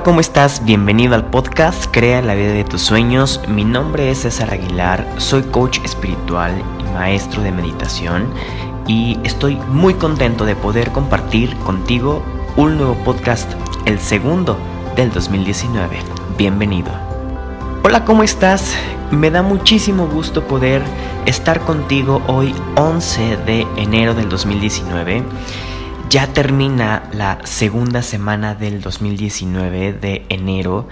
Hola, ¿cómo estás? Bienvenido al podcast Crea la vida de tus sueños. Mi nombre es César Aguilar, soy coach espiritual y maestro de meditación y estoy muy contento de poder compartir contigo un nuevo podcast, el segundo del 2019. Bienvenido. Hola, ¿cómo estás? Me da muchísimo gusto poder estar contigo hoy 11 de enero del 2019 ya termina la segunda semana del 2019 de enero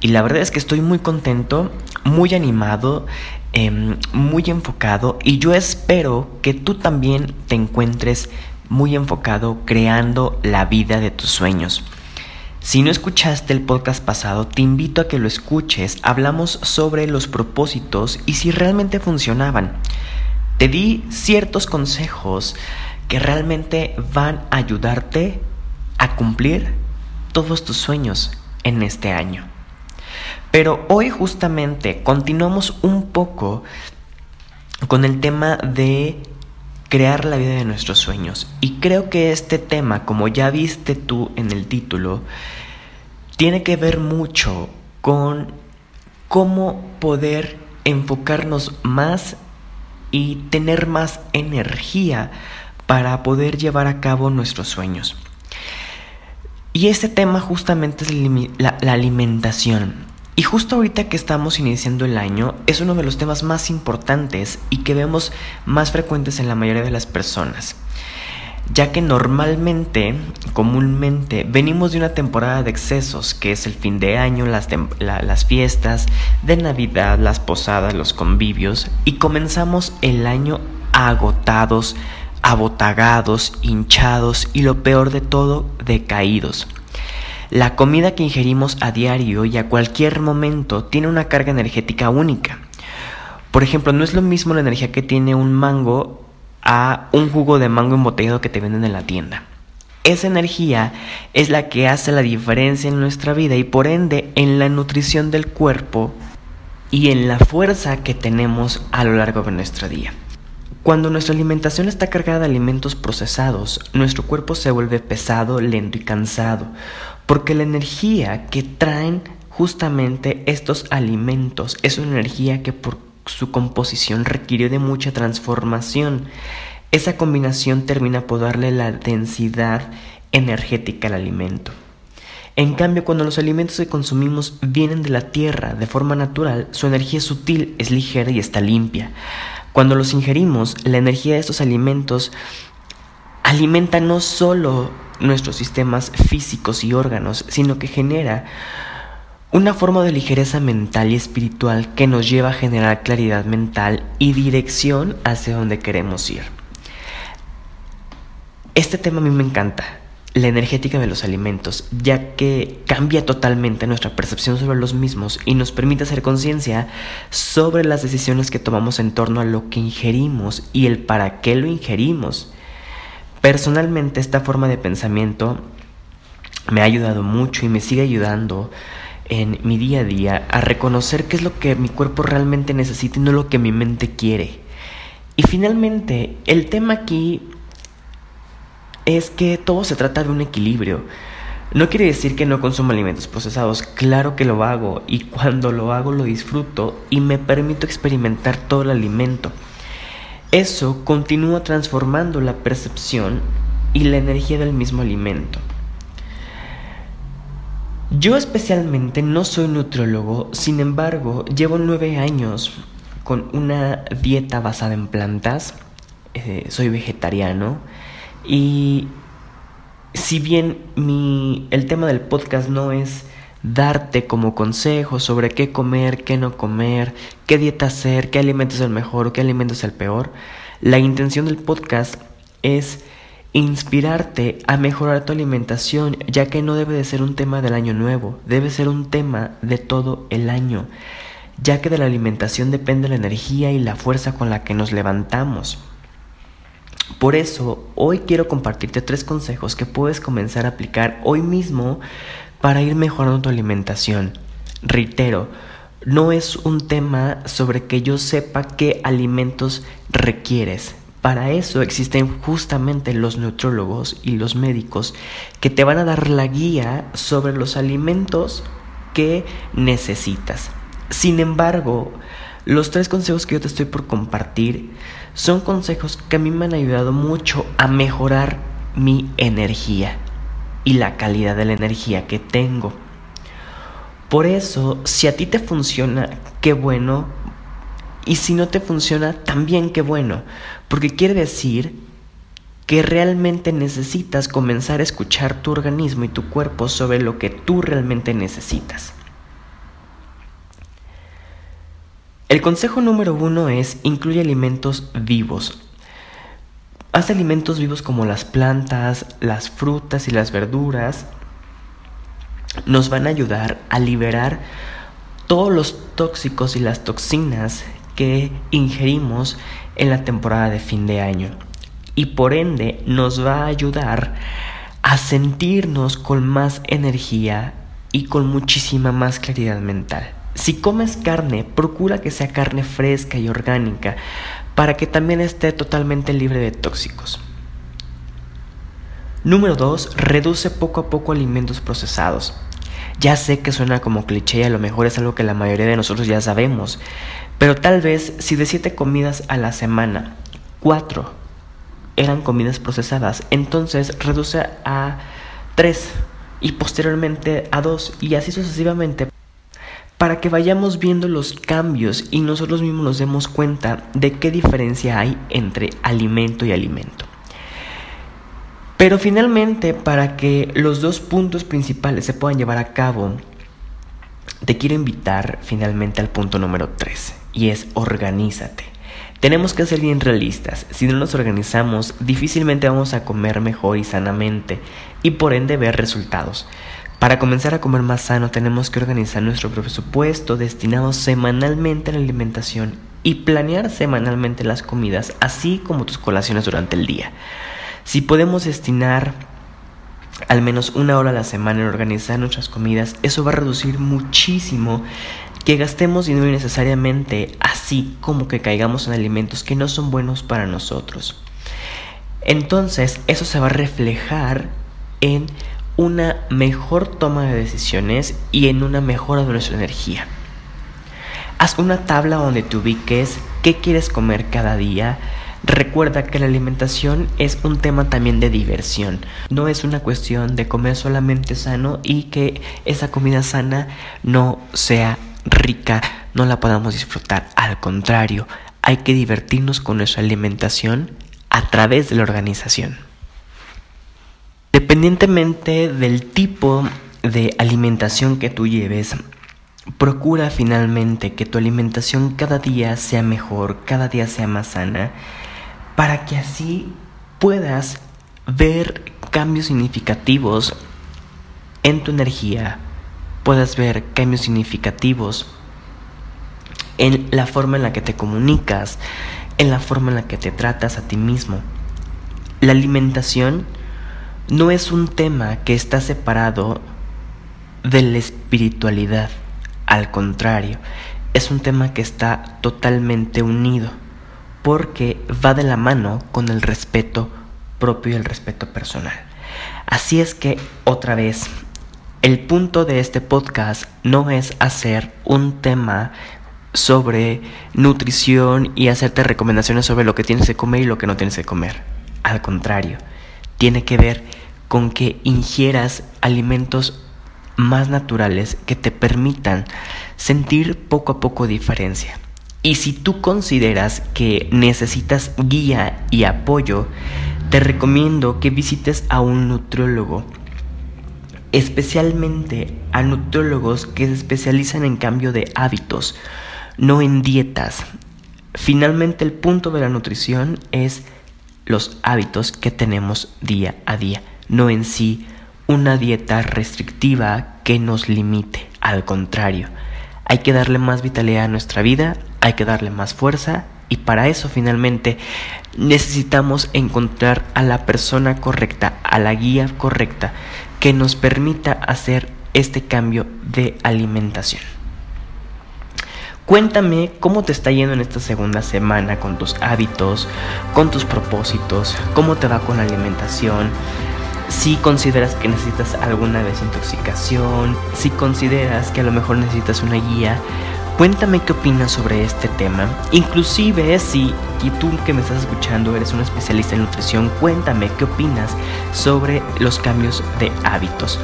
y la verdad es que estoy muy contento, muy animado, em, muy enfocado y yo espero que tú también te encuentres muy enfocado creando la vida de tus sueños. Si no escuchaste el podcast pasado, te invito a que lo escuches. Hablamos sobre los propósitos y si realmente funcionaban. Te di ciertos consejos que realmente van a ayudarte a cumplir todos tus sueños en este año. Pero hoy justamente continuamos un poco con el tema de crear la vida de nuestros sueños. Y creo que este tema, como ya viste tú en el título, tiene que ver mucho con cómo poder enfocarnos más y tener más energía para poder llevar a cabo nuestros sueños. Y este tema justamente es la, alimentación. Y justo ahorita que estamos iniciando el año es uno de los temas más importantes y que vemos más frecuentes en la mayoría de las personas. Ya que normalmente, comúnmente, venimos de una temporada de excesos, que es el fin de año, las, las fiestas de Navidad, las posadas, los convivios, y comenzamos el año agotados, abotagados, hinchados y lo peor de todo, decaídos. La comida que ingerimos a diario y a cualquier momento tiene una carga energética única. Por ejemplo, no es lo mismo la energía que tiene un mango a un jugo de mango embotellado que te venden en la tienda. Esa energía es la que hace la diferencia en nuestra vida y por ende en la nutrición del cuerpo y en la fuerza que tenemos a lo largo de nuestro día. Cuando nuestra alimentación está cargada de alimentos procesados, nuestro cuerpo se vuelve pesado, lento y cansado, porque la energía que traen justamente estos alimentos es una energía que por su composición requiere de mucha transformación. Esa combinación termina por darle la densidad energética al alimento. En cambio, cuando los alimentos que consumimos vienen de la tierra de forma natural, su energía es sutil, es ligera y está limpia. Cuando los ingerimos, la energía de estos alimentos alimenta no solo nuestros sistemas físicos y órganos, sino que genera una forma de ligereza mental y espiritual que nos lleva a generar claridad mental y dirección hacia donde queremos ir. Este tema a mí me encanta la energética de los alimentos, ya que cambia totalmente nuestra percepción sobre los mismos y nos permite hacer conciencia sobre las decisiones que tomamos en torno a lo que ingerimos y el para qué lo ingerimos. Personalmente esta forma de pensamiento me ha ayudado mucho y me sigue ayudando en mi día a día a reconocer qué es lo que mi cuerpo realmente necesita y no lo que mi mente quiere. Y finalmente, el tema aquí es que todo se trata de un equilibrio. No quiere decir que no consumo alimentos procesados, claro que lo hago y cuando lo hago lo disfruto y me permito experimentar todo el alimento. Eso continúa transformando la percepción y la energía del mismo alimento. Yo especialmente no soy nutriólogo, sin embargo llevo nueve años con una dieta basada en plantas, eh, soy vegetariano y si bien mi, el tema del podcast no es darte como consejo sobre qué comer, qué no comer, qué dieta hacer, qué alimento es el mejor o qué alimento es el peor, la intención del podcast es inspirarte a mejorar tu alimentación, ya que no debe de ser un tema del año nuevo, debe ser un tema de todo el año, ya que de la alimentación depende la energía y la fuerza con la que nos levantamos. Por eso, hoy quiero compartirte tres consejos que puedes comenzar a aplicar hoy mismo para ir mejorando tu alimentación. Reitero, no es un tema sobre que yo sepa qué alimentos requieres. Para eso existen justamente los nutrólogos y los médicos que te van a dar la guía sobre los alimentos que necesitas. Sin embargo, los tres consejos que yo te estoy por compartir son consejos que a mí me han ayudado mucho a mejorar mi energía y la calidad de la energía que tengo. Por eso, si a ti te funciona, qué bueno. Y si no te funciona, también qué bueno. Porque quiere decir que realmente necesitas comenzar a escuchar tu organismo y tu cuerpo sobre lo que tú realmente necesitas. El consejo número uno es incluye alimentos vivos. Haz alimentos vivos como las plantas, las frutas y las verduras. Nos van a ayudar a liberar todos los tóxicos y las toxinas que ingerimos en la temporada de fin de año. Y por ende nos va a ayudar a sentirnos con más energía y con muchísima más claridad mental. Si comes carne, procura que sea carne fresca y orgánica para que también esté totalmente libre de tóxicos. Número 2. Reduce poco a poco alimentos procesados. Ya sé que suena como cliché y a lo mejor es algo que la mayoría de nosotros ya sabemos, pero tal vez si de 7 comidas a la semana, 4 eran comidas procesadas, entonces reduce a 3 y posteriormente a 2 y así sucesivamente para que vayamos viendo los cambios y nosotros mismos nos demos cuenta de qué diferencia hay entre alimento y alimento. Pero finalmente, para que los dos puntos principales se puedan llevar a cabo, te quiero invitar finalmente al punto número 3, y es organízate. Tenemos que ser bien realistas, si no nos organizamos difícilmente vamos a comer mejor y sanamente y por ende ver resultados. Para comenzar a comer más sano tenemos que organizar nuestro presupuesto destinado semanalmente a la alimentación y planear semanalmente las comidas, así como tus colaciones durante el día. Si podemos destinar al menos una hora a la semana en organizar nuestras comidas, eso va a reducir muchísimo que gastemos dinero innecesariamente, así como que caigamos en alimentos que no son buenos para nosotros. Entonces, eso se va a reflejar en una mejor toma de decisiones y en una mejora de nuestra energía. Haz una tabla donde te ubiques qué quieres comer cada día. Recuerda que la alimentación es un tema también de diversión. No es una cuestión de comer solamente sano y que esa comida sana no sea rica, no la podamos disfrutar. Al contrario, hay que divertirnos con nuestra alimentación a través de la organización. Dependientemente del tipo de alimentación que tú lleves, procura finalmente que tu alimentación cada día sea mejor, cada día sea más sana, para que así puedas ver cambios significativos en tu energía, puedas ver cambios significativos en la forma en la que te comunicas, en la forma en la que te tratas a ti mismo. La alimentación no es un tema que está separado de la espiritualidad, al contrario, es un tema que está totalmente unido, porque va de la mano con el respeto propio y el respeto personal. Así es que, otra vez, el punto de este podcast no es hacer un tema sobre nutrición y hacerte recomendaciones sobre lo que tienes que comer y lo que no tienes que comer. Al contrario, tiene que ver con que ingieras alimentos más naturales que te permitan sentir poco a poco diferencia. Y si tú consideras que necesitas guía y apoyo, te recomiendo que visites a un nutriólogo, especialmente a nutriólogos que se especializan en cambio de hábitos, no en dietas. Finalmente el punto de la nutrición es los hábitos que tenemos día a día, no en sí una dieta restrictiva que nos limite, al contrario, hay que darle más vitalidad a nuestra vida, hay que darle más fuerza y para eso finalmente necesitamos encontrar a la persona correcta, a la guía correcta que nos permita hacer este cambio de alimentación. Cuéntame cómo te está yendo en esta segunda semana con tus hábitos, con tus propósitos, cómo te va con la alimentación, si consideras que necesitas alguna desintoxicación, si consideras que a lo mejor necesitas una guía, cuéntame qué opinas sobre este tema. Inclusive si y tú que me estás escuchando eres un especialista en nutrición, cuéntame qué opinas sobre los cambios de hábitos.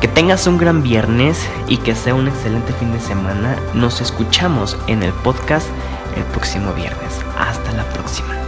Que tengas un gran viernes y que sea un excelente fin de semana. Nos escuchamos en el podcast el próximo viernes. Hasta la próxima.